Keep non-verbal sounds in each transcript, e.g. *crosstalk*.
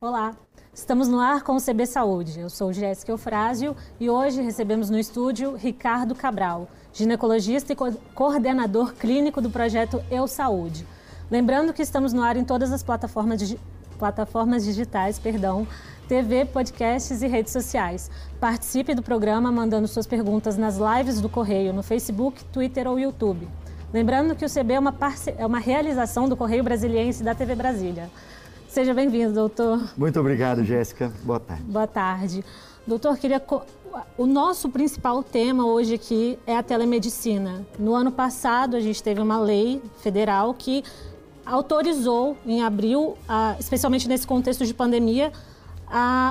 Olá, estamos no ar com o CB Saúde. Eu sou Jéssica Eufrásio e hoje recebemos no estúdio Ricardo Cabral, ginecologista e co coordenador clínico do projeto Eu Saúde. Lembrando que estamos no ar em todas as plataformas, digi plataformas digitais, perdão, TV, podcasts e redes sociais. Participe do programa mandando suas perguntas nas lives do Correio no Facebook, Twitter ou YouTube. Lembrando que o CB é uma, é uma realização do Correio Brasiliense da TV Brasília. Seja bem-vindo, doutor. Muito obrigado, Jéssica. Boa tarde. Boa tarde. Doutor, queria o nosso principal tema hoje aqui é a telemedicina. No ano passado, a gente teve uma lei federal que autorizou, em abril, especialmente nesse contexto de pandemia,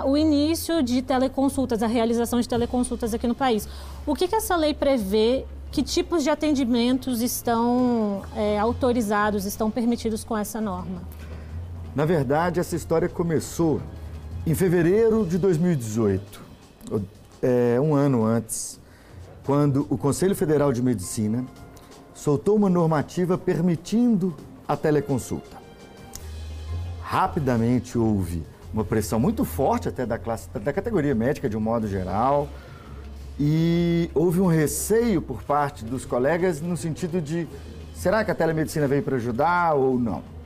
o início de teleconsultas, a realização de teleconsultas aqui no país. O que, que essa lei prevê que tipos de atendimentos estão é, autorizados, estão permitidos com essa norma? Na verdade, essa história começou em fevereiro de 2018, é, um ano antes, quando o Conselho Federal de Medicina soltou uma normativa permitindo a teleconsulta. Rapidamente houve uma pressão muito forte até da classe da categoria médica de um modo geral, e houve um receio por parte dos colegas no sentido de será que a telemedicina veio para ajudar ou não?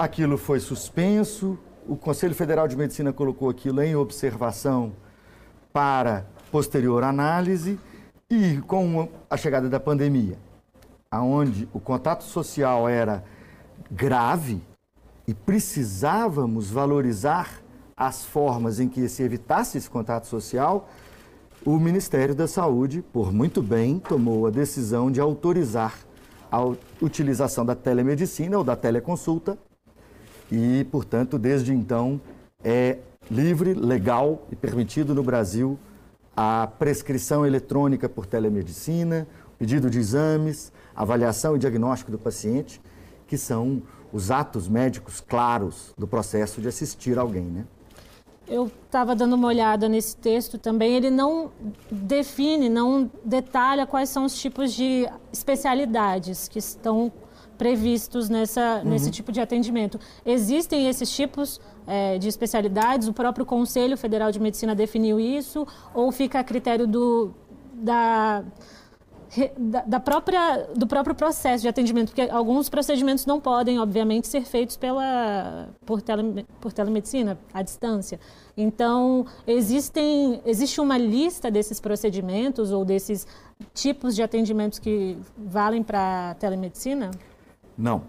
Aquilo foi suspenso, o Conselho Federal de Medicina colocou aquilo em observação para posterior análise e com a chegada da pandemia, aonde o contato social era grave e precisávamos valorizar as formas em que se evitasse esse contato social, o Ministério da Saúde, por muito bem, tomou a decisão de autorizar a utilização da telemedicina ou da teleconsulta e, portanto, desde então é livre, legal e permitido no Brasil a prescrição eletrônica por telemedicina, pedido de exames, avaliação e diagnóstico do paciente, que são os atos médicos claros do processo de assistir alguém, né? eu estava dando uma olhada nesse texto também, ele não define, não detalha quais são os tipos de especialidades que estão previstos nessa, uhum. nesse tipo de atendimento. Existem esses tipos é, de especialidades? O próprio Conselho Federal de Medicina definiu isso? Ou fica a critério do, da da, própria, do próprio processo de atendimento, porque alguns procedimentos não podem, obviamente, ser feitos pela, por, tele, por telemedicina, à distância. Então, existem, existe uma lista desses procedimentos ou desses tipos de atendimentos que valem para telemedicina? Não.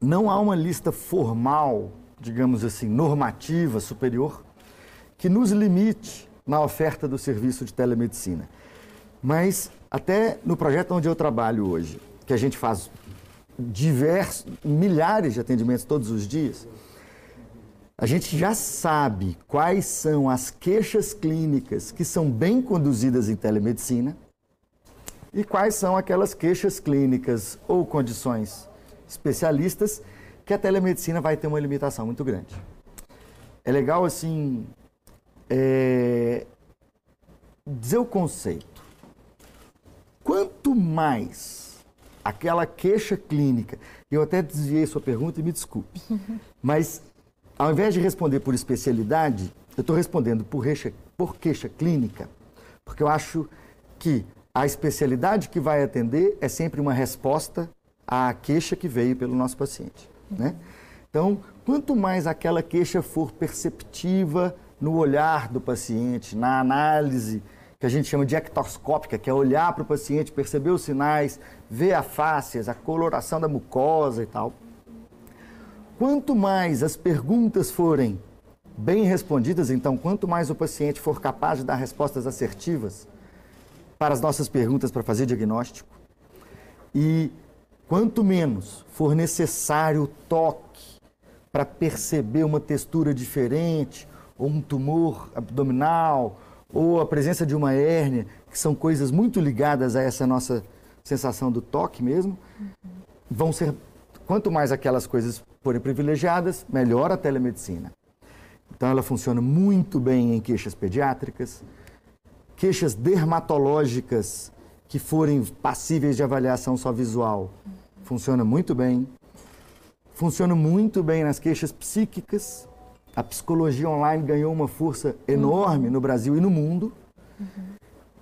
Não há uma lista formal, digamos assim, normativa superior, que nos limite na oferta do serviço de telemedicina. Mas até no projeto onde eu trabalho hoje, que a gente faz diversos, milhares de atendimentos todos os dias, a gente já sabe quais são as queixas clínicas que são bem conduzidas em telemedicina e quais são aquelas queixas clínicas ou condições especialistas que a telemedicina vai ter uma limitação muito grande. É legal, assim, é, dizer o conceito. Quanto mais aquela queixa clínica, eu até desviei sua pergunta e me desculpe, *laughs* mas ao invés de responder por especialidade, eu estou respondendo por, queixa, por queixa clínica, porque eu acho que a especialidade que vai atender é sempre uma resposta à queixa que veio pelo nosso paciente. Né? Então, quanto mais aquela queixa for perceptiva no olhar do paciente, na análise que a gente chama de ectoscópica, que é olhar para o paciente, perceber os sinais, ver a face, a coloração da mucosa e tal. Quanto mais as perguntas forem bem respondidas, então, quanto mais o paciente for capaz de dar respostas assertivas para as nossas perguntas para fazer diagnóstico, e quanto menos for necessário o toque para perceber uma textura diferente, ou um tumor abdominal, ou a presença de uma hérnia, que são coisas muito ligadas a essa nossa sensação do toque mesmo, vão ser quanto mais aquelas coisas forem privilegiadas, melhor a telemedicina. Então ela funciona muito bem em queixas pediátricas, queixas dermatológicas que forem passíveis de avaliação só visual, funciona muito bem. funciona muito bem nas queixas psíquicas. A psicologia online ganhou uma força enorme no Brasil e no mundo,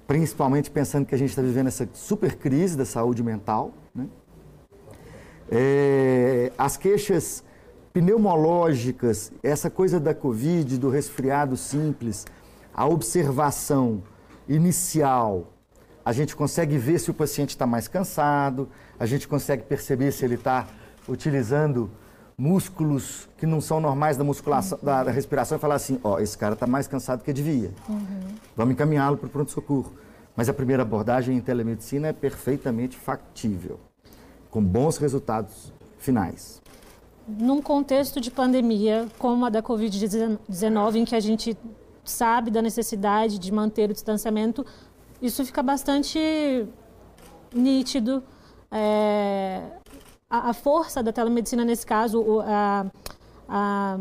principalmente pensando que a gente está vivendo essa super crise da saúde mental. Né? É, as queixas pneumológicas, essa coisa da Covid, do resfriado simples, a observação inicial, a gente consegue ver se o paciente está mais cansado, a gente consegue perceber se ele está utilizando músculos que não são normais da musculação, uhum. da, da, respiração e falar assim, ó, oh, esse cara está mais cansado que devia. Uhum. Vamos encaminhá-lo para o pronto-socorro. Mas a primeira abordagem em telemedicina é perfeitamente factível, com bons resultados finais. Num contexto de pandemia como a da Covid-19, em que a gente sabe da necessidade de manter o distanciamento, isso fica bastante nítido. É, a, a, força da telemedicina nesse caso, o, a, a,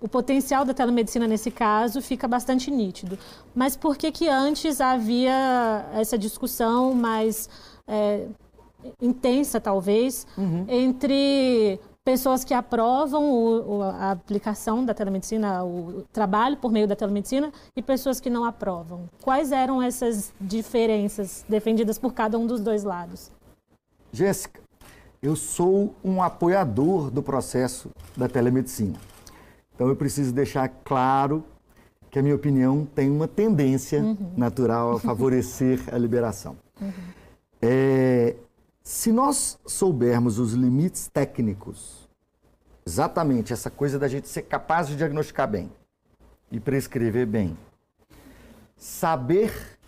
o potencial da telemedicina nesse caso fica bastante nítido. Mas por que que antes havia essa discussão mais é, intensa, talvez, uhum. entre pessoas que aprovam o, o, a aplicação da telemedicina, o trabalho por meio da telemedicina, e pessoas que não aprovam. Quais eram essas diferenças defendidas por cada um dos dois lados? Jéssica, eu sou um apoiador do processo da telemedicina. Então eu preciso deixar claro que a minha opinião tem uma tendência uhum. natural a favorecer a liberação. Uhum. É, se nós soubermos os limites técnicos, exatamente essa coisa da gente ser capaz de diagnosticar bem e prescrever bem, saber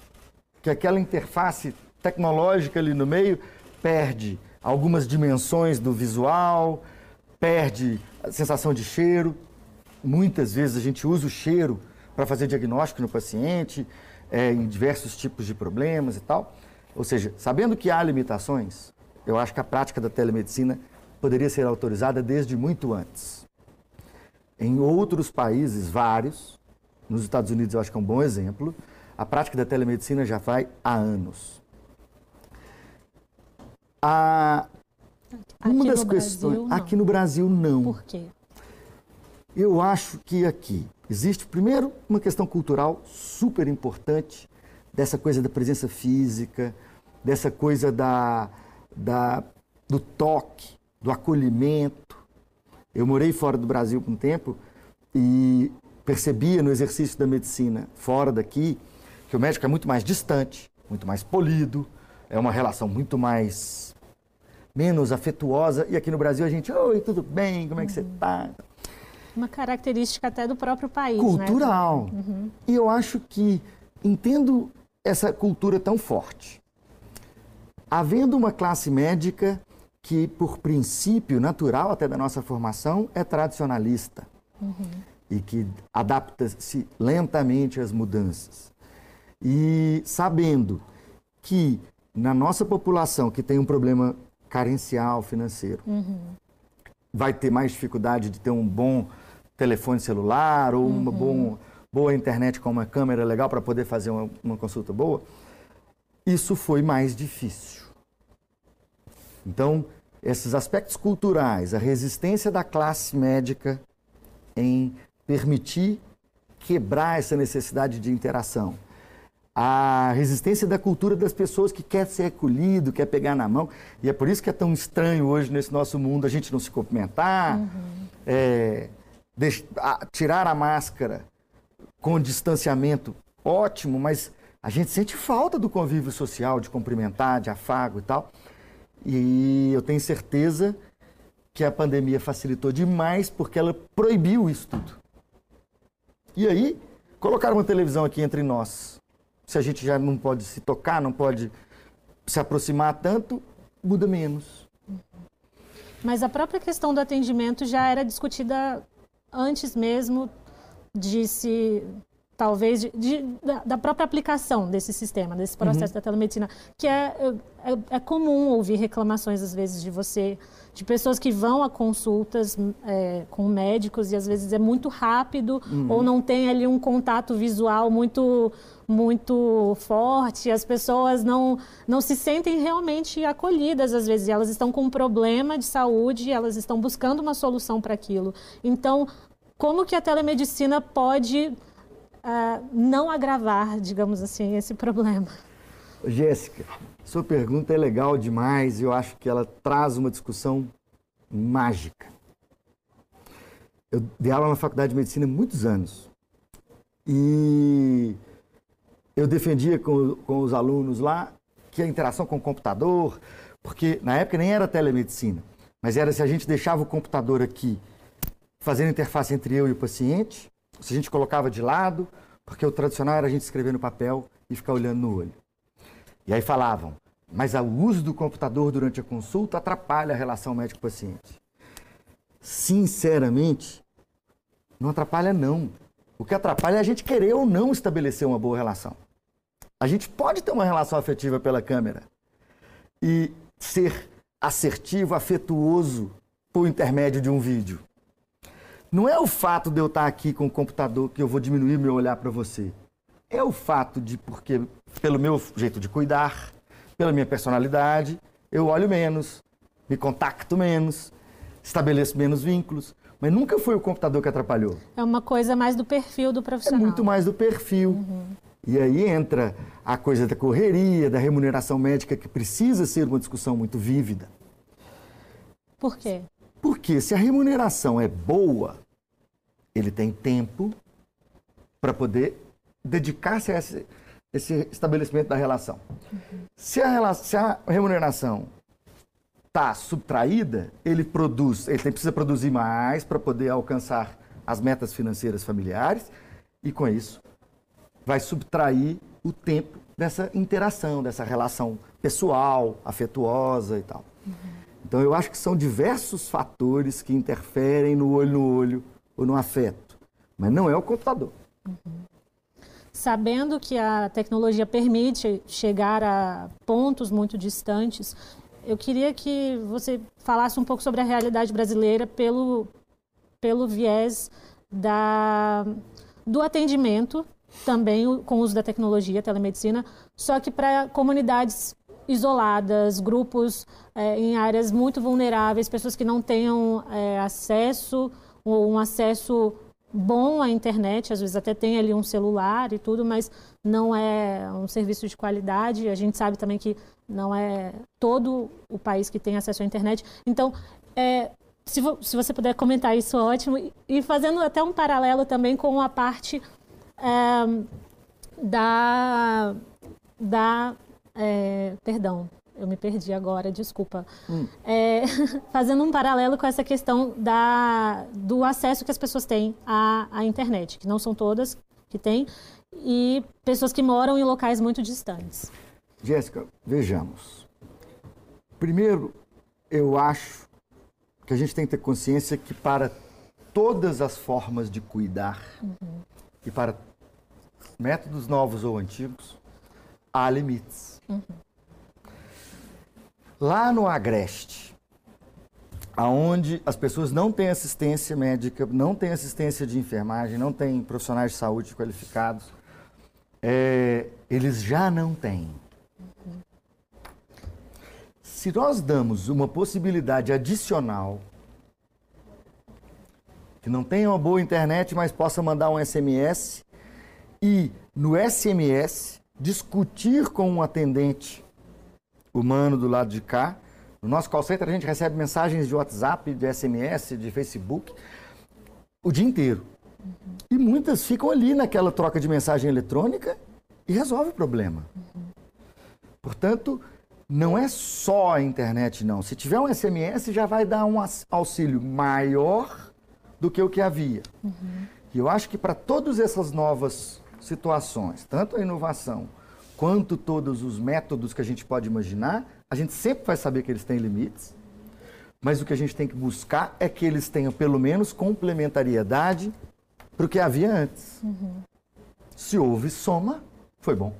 que aquela interface tecnológica ali no meio perde algumas dimensões do visual, perde a sensação de cheiro. Muitas vezes a gente usa o cheiro para fazer diagnóstico no paciente, é, em diversos tipos de problemas e tal. Ou seja, sabendo que há limitações, eu acho que a prática da telemedicina poderia ser autorizada desde muito antes. Em outros países, vários, nos Estados Unidos eu acho que é um bom exemplo, a prática da telemedicina já vai há anos. A, uma das questões. Brasil, aqui no Brasil, não. Por quê? Eu acho que aqui existe, primeiro, uma questão cultural super importante dessa coisa da presença física, dessa coisa da, da, do toque, do acolhimento. Eu morei fora do Brasil por um tempo e percebia no exercício da medicina fora daqui que o médico é muito mais distante, muito mais polido, é uma relação muito mais menos afetuosa. E aqui no Brasil a gente, oi, tudo bem? Como é que você está? Uma característica até do próprio país, né? Cultural. Né? Uhum. E eu acho que entendo essa cultura tão forte. Havendo uma classe médica que, por princípio natural até da nossa formação, é tradicionalista uhum. e que adapta-se lentamente às mudanças. E sabendo que na nossa população que tem um problema carencial financeiro, uhum. vai ter mais dificuldade de ter um bom telefone celular ou uma uhum. bom, boa internet com uma câmera legal para poder fazer uma, uma consulta boa, isso foi mais difícil. Então, esses aspectos culturais, a resistência da classe médica em permitir quebrar essa necessidade de interação, a resistência da cultura das pessoas que quer ser acolhido, quer pegar na mão, e é por isso que é tão estranho hoje nesse nosso mundo a gente não se cumprimentar, uhum. é, tirar a máscara com distanciamento, ótimo, mas a gente sente falta do convívio social, de cumprimentar, de afago e tal. E eu tenho certeza que a pandemia facilitou demais porque ela proibiu isso tudo. E aí, colocaram uma televisão aqui entre nós. Se a gente já não pode se tocar, não pode se aproximar tanto, muda menos. Mas a própria questão do atendimento já era discutida antes mesmo de se talvez, de, de, da, da, própria aplicação desse sistema, desse processo uhum. da telemedicina, que é, é, é, comum ouvir reclamações, às vezes, de você, de pessoas que vão a consultas é, com médicos e, às vezes, é muito rápido uhum. ou não tem ali um contato visual muito muito forte, as pessoas não, não se sentem realmente acolhidas às vezes, elas estão com um problema de saúde, elas estão buscando uma solução para aquilo. Então, como que a telemedicina pode uh, não agravar, digamos assim, esse problema. Jéssica, sua pergunta é legal demais e eu acho que ela traz uma discussão mágica. Eu dei aula na faculdade de medicina há muitos anos e eu defendia com, com os alunos lá que a interação com o computador, porque na época nem era telemedicina, mas era se a gente deixava o computador aqui fazendo interface entre eu e o paciente, se a gente colocava de lado, porque o tradicional era a gente escrever no papel e ficar olhando no olho. E aí falavam, mas o uso do computador durante a consulta atrapalha a relação médico-paciente. Sinceramente, não atrapalha não. O que atrapalha é a gente querer ou não estabelecer uma boa relação. A gente pode ter uma relação afetiva pela câmera e ser assertivo, afetuoso por intermédio de um vídeo. Não é o fato de eu estar aqui com o computador que eu vou diminuir meu olhar para você. É o fato de, porque pelo meu jeito de cuidar, pela minha personalidade, eu olho menos, me contacto menos, estabeleço menos vínculos. Mas nunca foi o computador que atrapalhou. É uma coisa mais do perfil do profissional. É muito mais do perfil. Uhum. E aí entra a coisa da correria, da remuneração médica, que precisa ser uma discussão muito vívida. Por quê? Porque se a remuneração é boa, ele tem tempo para poder dedicar-se a esse, esse, estabelecimento da relação. Uhum. Se, a, se a remuneração está subtraída, ele produz, ele precisa produzir mais para poder alcançar as metas financeiras familiares e com isso vai subtrair o tempo dessa interação, dessa relação pessoal, afetuosa e tal. Uhum. Então, eu acho que são diversos fatores que interferem no olho no olho ou no afeto, mas não é o computador. Uhum. Sabendo que a tecnologia permite chegar a pontos muito distantes, eu queria que você falasse um pouco sobre a realidade brasileira pelo, pelo viés da, do atendimento, também com o uso da tecnologia, telemedicina, só que para comunidades isoladas, grupos é, em áreas muito vulneráveis, pessoas que não tenham é, acesso um acesso bom à internet, às vezes até tem ali um celular e tudo, mas não é um serviço de qualidade. A gente sabe também que não é todo o país que tem acesso à internet. Então, é, se, vo se, você puder comentar isso, ótimo. E fazendo até um paralelo também com a parte é, da, da é, perdão, eu me perdi agora, desculpa. Hum. É, *laughs* fazendo um paralelo com essa questão da, do acesso que as pessoas têm à, à internet, que não são todas que têm, e pessoas que moram em locais muito distantes. Jéssica, vejamos. Primeiro, eu acho que a gente tem que ter consciência que para todas as formas de cuidar uhum. e para métodos novos ou antigos, há limites. Uhum. Lá no Agreste, aonde as pessoas não têm assistência médica, não têm assistência de enfermagem, não têm profissionais de saúde qualificados, é, eles já não têm. Se nós damos uma possibilidade adicional, que não tenha uma boa internet, mas possa mandar um SMS e no SMS discutir com um atendente humano do lado de cá. No nosso call center a gente recebe mensagens de WhatsApp, de SMS, de Facebook o dia inteiro. Uhum. E muitas ficam ali naquela troca de mensagem eletrônica e resolve o problema. Uhum. Portanto, não é só a internet, não. Se tiver um SMS, já vai dar um auxílio maior do que o que havia. Uhum. E eu acho que para todas essas novas situações, tanto a inovação quanto todos os métodos que a gente pode imaginar, a gente sempre vai saber que eles têm limites, mas o que a gente tem que buscar é que eles tenham pelo menos complementariedade para o que havia antes. Uhum. Se houve soma, foi bom.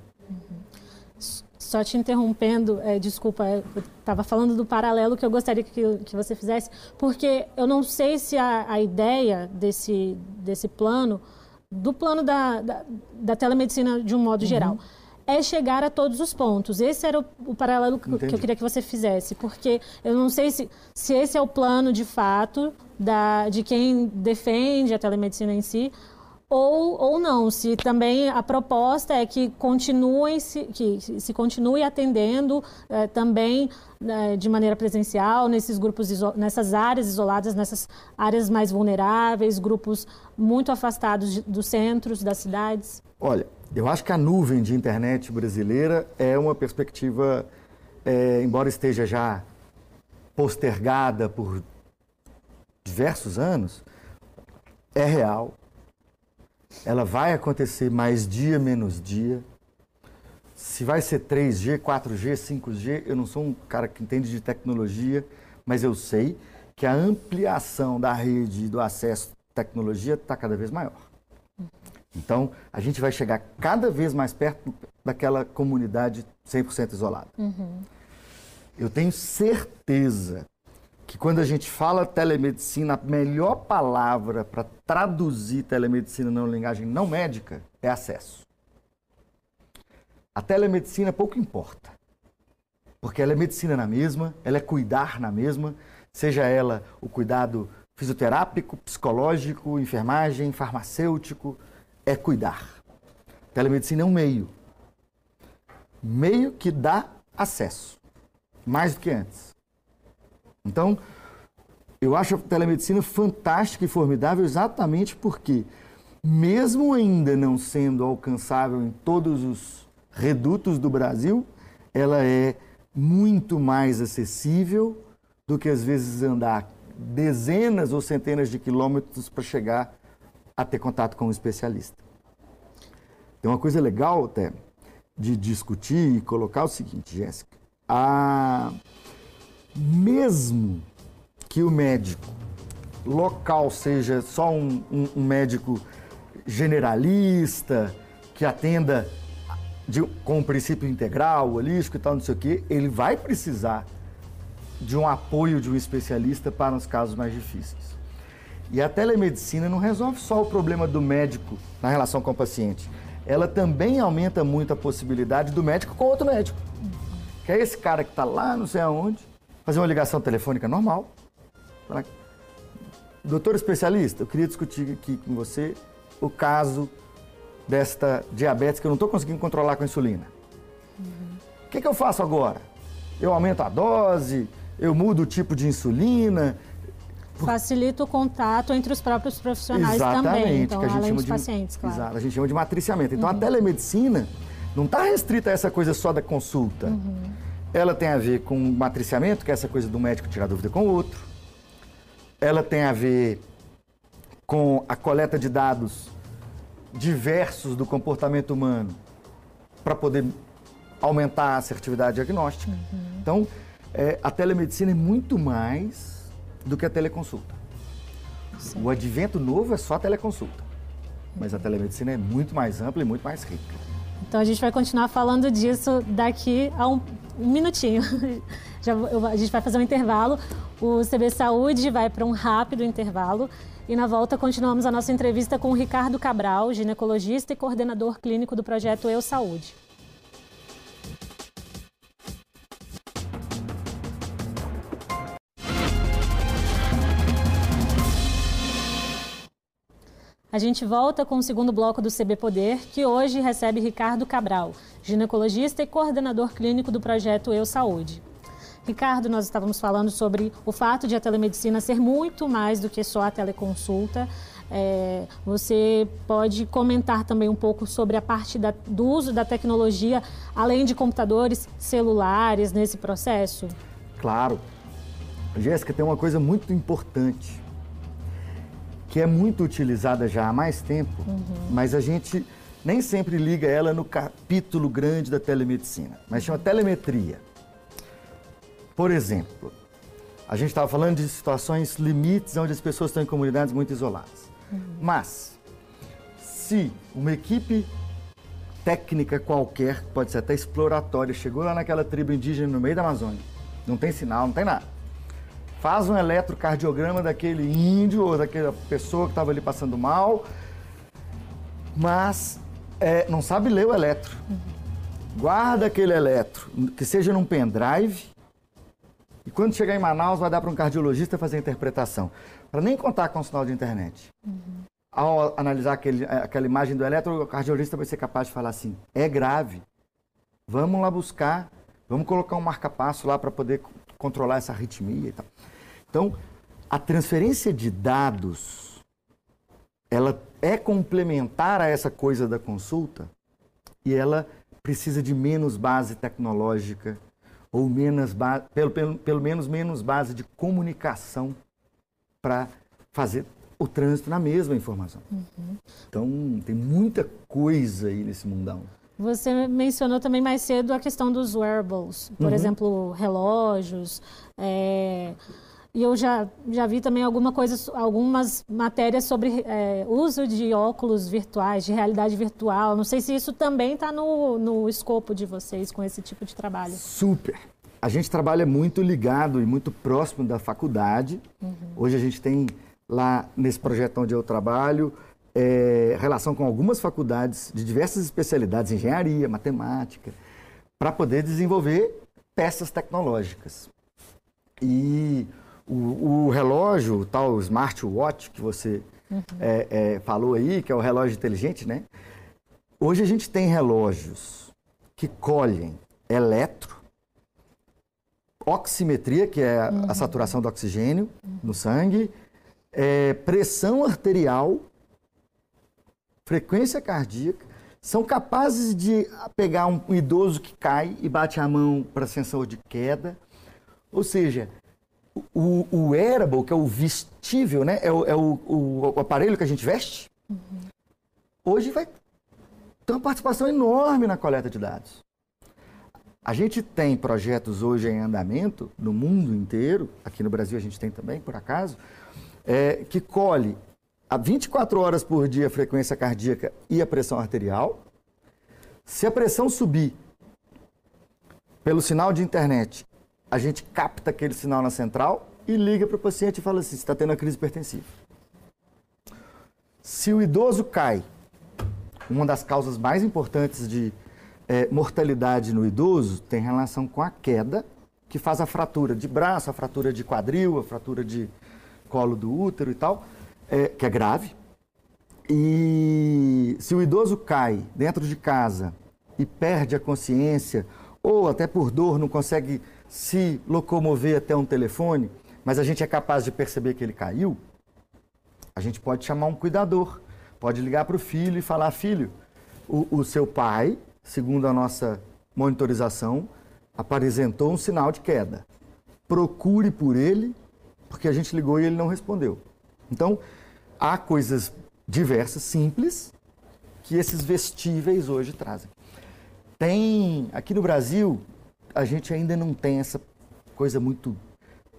Só te interrompendo, é, desculpa, eu estava falando do paralelo que eu gostaria que, que você fizesse, porque eu não sei se a, a ideia desse, desse plano, do plano da, da, da telemedicina de um modo uhum. geral, é chegar a todos os pontos. Esse era o, o paralelo que, que, eu queria que você fizesse, porque eu não sei se, se esse é o plano de fato da, de quem defende a telemedicina em si, ou, ou não, se também a proposta é que continuem se, que se continue atendendo é, também é, de maneira presencial nesses grupos nessas áreas isoladas, nessas áreas mais vulneráveis, grupos muito afastados de, dos centros das cidades. Olha, eu acho que a nuvem de internet brasileira é uma perspectiva, é, embora esteja já postergada por diversos anos, é real ela vai acontecer mais dia menos dia. Se vai ser 3G, 4G, 5G, eu não sou um cara que entende de tecnologia, mas eu sei que a ampliação da rede e do acesso à tecnologia está cada vez maior. Então, a gente vai chegar cada vez mais perto daquela comunidade 100% isolada. Uhum. Eu tenho certeza que quando a gente fala telemedicina, a melhor palavra para traduzir telemedicina na linguagem não médica é acesso. A telemedicina pouco importa, porque ela é medicina na mesma, ela é cuidar na mesma, seja ela o cuidado fisioterápico, psicológico, enfermagem, farmacêutico, é cuidar. Telemedicina é um meio. Meio que dá acesso, mais do que antes. Então, eu acho a telemedicina fantástica e formidável exatamente porque, mesmo ainda não sendo alcançável em todos os redutos do Brasil, ela é muito mais acessível do que às vezes andar dezenas ou centenas de quilômetros para chegar a ter contato com um especialista. Tem uma coisa legal até de discutir e colocar o seguinte, Jéssica. A mesmo que o médico local seja só um, um, um médico generalista, que atenda de, com o princípio integral, holístico e tal, não sei o quê, ele vai precisar de um apoio de um especialista para os casos mais difíceis. E a telemedicina não resolve só o problema do médico na relação com o paciente. Ela também aumenta muito a possibilidade do médico com outro médico. Que é esse cara que está lá, não sei aonde, fazer uma ligação telefônica normal. Falar, doutor especialista, eu queria discutir aqui com você o caso desta diabetes que eu não estou conseguindo controlar com insulina. O uhum. que, que eu faço agora? Eu aumento a dose, eu mudo o tipo de insulina, Facilita o contato entre os próprios profissionais Exatamente, também, então, que a gente além chama de, pacientes, claro. Exato, a gente chama de matriciamento. Então, uhum. a telemedicina não está restrita a essa coisa só da consulta. Uhum. Ela tem a ver com matriciamento, que é essa coisa do médico tirar dúvida com o outro. Ela tem a ver com a coleta de dados diversos do comportamento humano para poder aumentar a assertividade diagnóstica. Uhum. Então, é, a telemedicina é muito mais do que a teleconsulta. Sim. O advento novo é só a teleconsulta, mas a telemedicina é muito mais ampla e muito mais rica. Então a gente vai continuar falando disso daqui a um, um minutinho. *laughs* Já, eu, a gente vai fazer um intervalo. O CB Saúde vai para um rápido intervalo. E na volta continuamos a nossa entrevista com o Ricardo Cabral, ginecologista e coordenador clínico do projeto Eu Saúde. A gente volta com o segundo bloco do CB Poder, que hoje recebe Ricardo Cabral, ginecologista e coordenador clínico do projeto Eu Saúde. Ricardo, nós estávamos falando sobre o fato de a telemedicina ser muito mais do que só a teleconsulta. É, você pode comentar também um pouco sobre a parte da, do uso da tecnologia, além de computadores celulares, nesse processo? Claro. Jéssica, tem uma coisa muito importante que é muito utilizada já há mais tempo, uhum. mas a gente nem sempre liga ela no capítulo grande da telemedicina, mas chama telemetria. Por exemplo, a gente estava falando de situações limites onde as pessoas estão em comunidades muito isoladas. Uhum. Mas, se uma equipe técnica qualquer, pode ser até exploratória, chegou lá naquela tribo indígena no meio da Amazônia, não tem sinal, não tem nada. Faz um eletrocardiograma daquele índio ou daquela pessoa que estava ali passando mal, mas é, não sabe ler o eletro. Guarda aquele eletro, que seja num pendrive, e quando chegar em Manaus vai dar para um cardiologista fazer a interpretação. Para nem contar com o sinal de internet. Uhum. Ao analisar aquele, aquela imagem do eletro, o cardiologista vai ser capaz de falar assim: é grave. Vamos lá buscar, vamos colocar um marca-passo lá para poder controlar essa arritmia e tal. Então, a transferência de dados, ela é complementar a essa coisa da consulta e ela precisa de menos base tecnológica ou menos base, pelo, pelo, pelo menos menos base de comunicação para fazer o trânsito na mesma informação. Uhum. Então, tem muita coisa aí nesse mundão. Você mencionou também mais cedo a questão dos wearables, por uhum. exemplo, relógios, é, e eu já, já vi também alguma coisa, algumas matérias sobre é, uso de óculos virtuais, de realidade virtual. Não sei se isso também está no, no escopo de vocês com esse tipo de trabalho. Super. A gente trabalha muito ligado e muito próximo da faculdade. Uhum. Hoje a gente tem lá nesse projeto onde eu trabalho é, relação com algumas faculdades de diversas especialidades, engenharia, matemática, para poder desenvolver peças tecnológicas. E o, o relógio, o tal smartwatch que você uhum. é, é, falou aí, que é o relógio inteligente, né? Hoje a gente tem relógios que colhem eletro, oximetria, que é uhum. a saturação do oxigênio uhum. no sangue, é, pressão arterial, frequência cardíaca, são capazes de pegar um idoso que cai e bate a mão para sensor de queda. Ou seja, o, o wearable, que é o vestível, né? É o, é o, o, o aparelho que a gente veste, uhum. hoje vai ter uma participação enorme na coleta de dados. A gente tem projetos hoje em andamento no mundo inteiro, aqui no Brasil a gente tem também, por acaso, é, que colhe a 24 horas por dia a frequência cardíaca e a pressão arterial. Se a pressão subir pelo sinal de internet a gente capta aquele sinal na central e liga para o paciente e fala assim: está tendo uma crise hipertensiva. Se o idoso cai, uma das causas mais importantes de é, mortalidade no idoso tem relação com a queda, que faz a fratura de braço, a fratura de quadril, a fratura de colo do útero e tal, é, que é grave. E se o idoso cai dentro de casa e perde a consciência, ou até por dor não consegue se locomover até um telefone, mas a gente é capaz de perceber que ele caiu, a gente pode chamar um cuidador, pode ligar para o filho e falar: filho, o, o seu pai, segundo a nossa monitorização, apresentou um sinal de queda. Procure por ele, porque a gente ligou e ele não respondeu. Então, há coisas diversas, simples, que esses vestíveis hoje trazem. Tem, aqui no Brasil, a gente ainda não tem essa coisa muito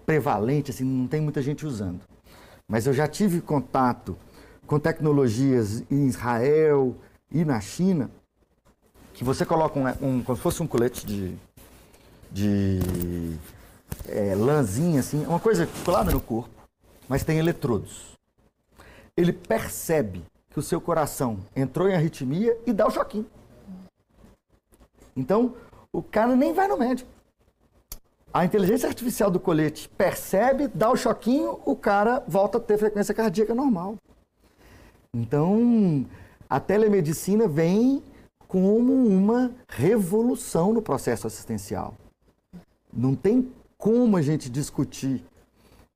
prevalente, assim, não tem muita gente usando. Mas eu já tive contato com tecnologias em Israel e na China, que você coloca um, um como se fosse um colete de, de é, lãzinha, assim, uma coisa colada no corpo, mas tem eletrodos. Ele percebe que o seu coração entrou em arritmia e dá o choquinho. Então, o cara nem vai no médico. A inteligência artificial do colete percebe, dá o choquinho, o cara volta a ter frequência cardíaca normal. Então, a telemedicina vem como uma revolução no processo assistencial. Não tem como a gente discutir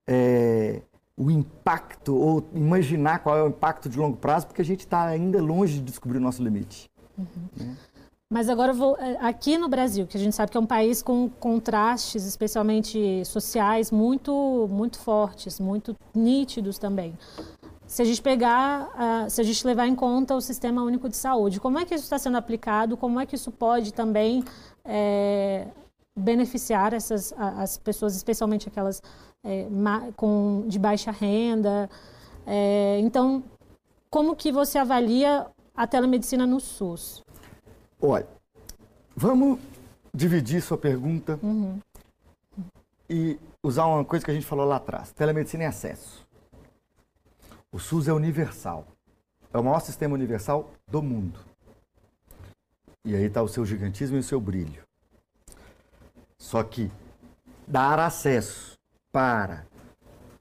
é, o impacto ou imaginar qual é o impacto de longo prazo, porque a gente está ainda longe de descobrir o nosso limite. Uhum. Né? Mas agora vou é, aqui no Brasil, que a gente sabe que é um país com contrastes, especialmente sociais, muito muito fortes, muito nítidos também. Se a gente pegar, uh, se a gente levar em conta o Sistema Único de Saúde, como é que isso está sendo aplicado? Como é que isso pode também é, beneficiar essas as pessoas, especialmente aquelas é, com de baixa renda? É, então, como que você avalia a telemedicina no SUS? Olha, vamos dividir sua pergunta uhum. e usar uma coisa que a gente falou lá atrás: telemedicina e acesso. O SUS é universal. É o maior sistema universal do mundo. E aí está o seu gigantismo e o seu brilho. Só que dar acesso para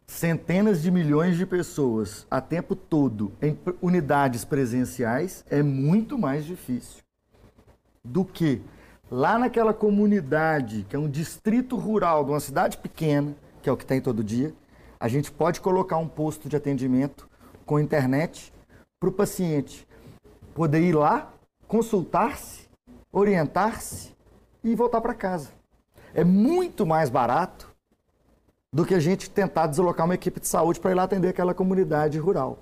centenas de milhões de pessoas a tempo todo em unidades presenciais é muito mais difícil do que lá naquela comunidade, que é um distrito rural de uma cidade pequena, que é o que tem todo dia, a gente pode colocar um posto de atendimento com internet para o paciente poder ir lá, consultar-se, orientar-se e voltar para casa. É muito mais barato do que a gente tentar deslocar uma equipe de saúde para ir lá atender aquela comunidade rural.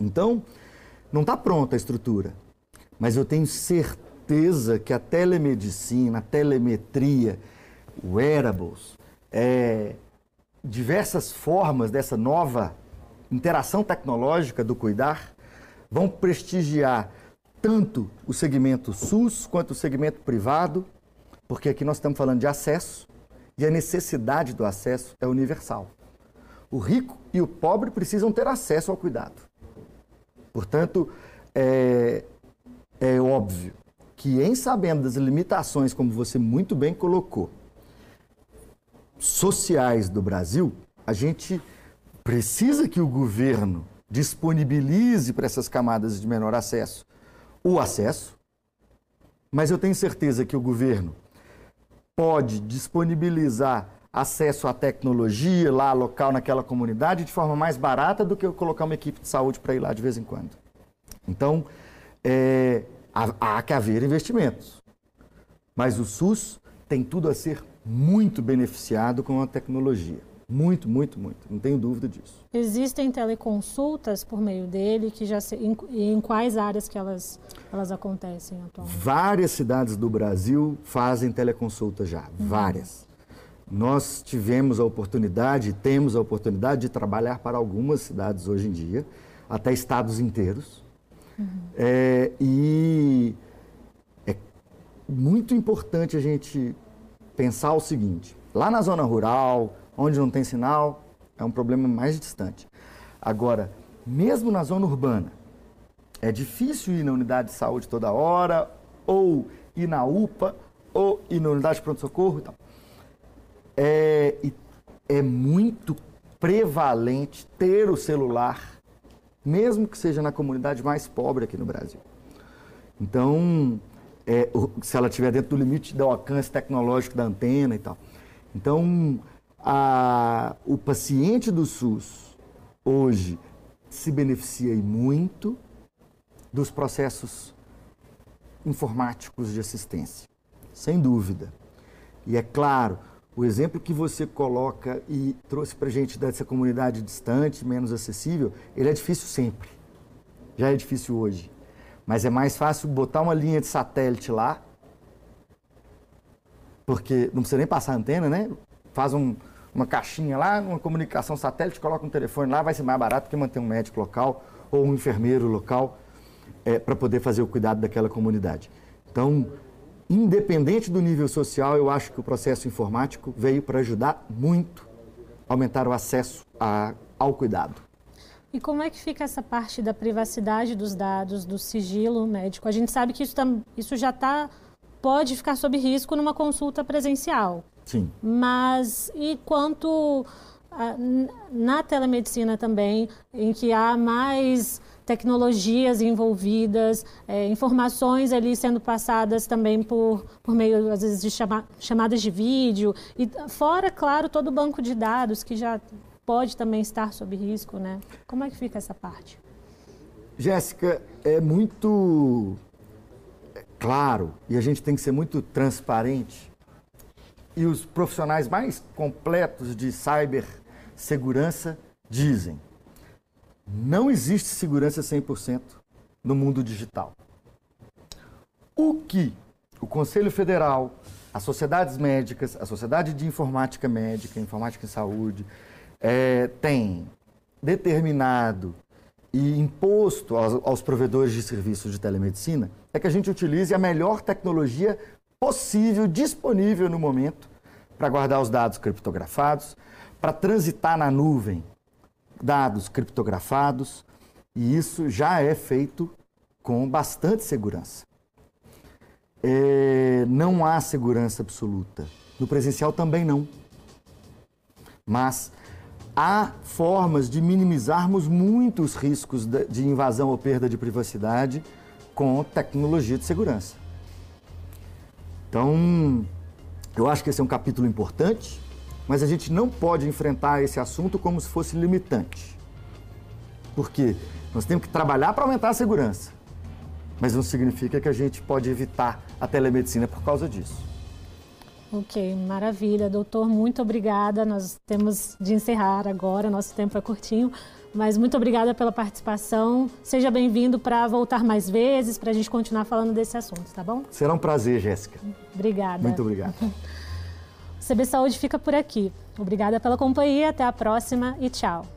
Então, não está pronta a estrutura, mas eu tenho certeza que a telemedicina, a telemetria, wearables, é, diversas formas dessa nova interação tecnológica do cuidar vão prestigiar tanto o segmento SUS quanto o segmento privado, porque aqui nós estamos falando de acesso e a necessidade do acesso é universal. O rico e o pobre precisam ter acesso ao cuidado. Portanto, é, é óbvio que, em sabendo das limitações, como você muito bem colocou, sociais do Brasil, a gente precisa que o governo disponibilize para essas camadas de menor acesso o acesso, mas eu tenho certeza que o governo pode disponibilizar acesso à tecnologia lá local naquela comunidade de forma mais barata do que eu colocar uma equipe de saúde para ir lá de vez em quando. Então, é, há, há que haver investimentos. Mas o SUS tem tudo a ser muito beneficiado com a tecnologia. Muito, muito, muito. Não tenho dúvida disso. Existem teleconsultas por meio dele que já se, em, em quais áreas que elas, elas acontecem atualmente? Várias cidades do Brasil fazem teleconsulta já, uhum. várias. Nós tivemos a oportunidade, temos a oportunidade de trabalhar para algumas cidades hoje em dia, até estados inteiros. Uhum. É, e é muito importante a gente pensar o seguinte: lá na zona rural, Onde não tem sinal, é um problema mais distante. Agora, mesmo na zona urbana, é difícil ir na unidade de saúde toda hora, ou ir na UPA, ou ir na unidade de pronto-socorro e tal. É, é muito prevalente ter o celular, mesmo que seja na comunidade mais pobre aqui no Brasil. Então, é, se ela estiver dentro do limite do alcance tecnológico da antena e tal. Então, a, o paciente do SUS hoje se beneficia muito dos processos informáticos de assistência, sem dúvida. E é claro, o exemplo que você coloca e trouxe para gente dessa comunidade distante, menos acessível, ele é difícil sempre. Já é difícil hoje. Mas é mais fácil botar uma linha de satélite lá, porque não precisa nem passar antena, né? Faz um, uma caixinha lá, uma comunicação satélite, coloca um telefone lá, vai ser mais barato que manter um médico local ou um enfermeiro local é, para poder fazer o cuidado daquela comunidade. Então, independente do nível social, eu acho que o processo informático veio para ajudar muito a aumentar o acesso a, ao cuidado. E como é que fica essa parte da privacidade dos dados, do sigilo médico? A gente sabe que isso, tá, isso já está pode ficar sob risco numa consulta presencial. Sim. Mas e quanto a, na telemedicina também, em que há mais tecnologias envolvidas, é, informações ali sendo passadas também por, por meio, às vezes, de chama, chamadas de vídeo, e fora, claro, todo o banco de dados que já pode também estar sob risco, né? Como é que fica essa parte? Jéssica, é muito claro e a gente tem que ser muito transparente e os profissionais mais completos de cibersegurança dizem: não existe segurança 100% no mundo digital. O que o Conselho Federal, as sociedades médicas, a Sociedade de Informática Médica, Informática em Saúde, é, tem determinado e imposto aos, aos provedores de serviços de telemedicina é que a gente utilize a melhor tecnologia possível, disponível no momento, para guardar os dados criptografados, para transitar na nuvem dados criptografados, e isso já é feito com bastante segurança. É, não há segurança absoluta. No presencial também não. Mas há formas de minimizarmos muitos riscos de invasão ou perda de privacidade com tecnologia de segurança. Então, eu acho que esse é um capítulo importante, mas a gente não pode enfrentar esse assunto como se fosse limitante. Porque nós temos que trabalhar para aumentar a segurança, mas não significa que a gente pode evitar a telemedicina por causa disso. Ok, maravilha. Doutor, muito obrigada. Nós temos de encerrar agora, nosso tempo é curtinho, mas muito obrigada pela participação. Seja bem-vindo para voltar mais vezes, para a gente continuar falando desse assunto, tá bom? Será um prazer, Jéssica. Obrigada. Muito obrigado. *laughs* CB Saúde fica por aqui. Obrigada pela companhia, até a próxima e tchau.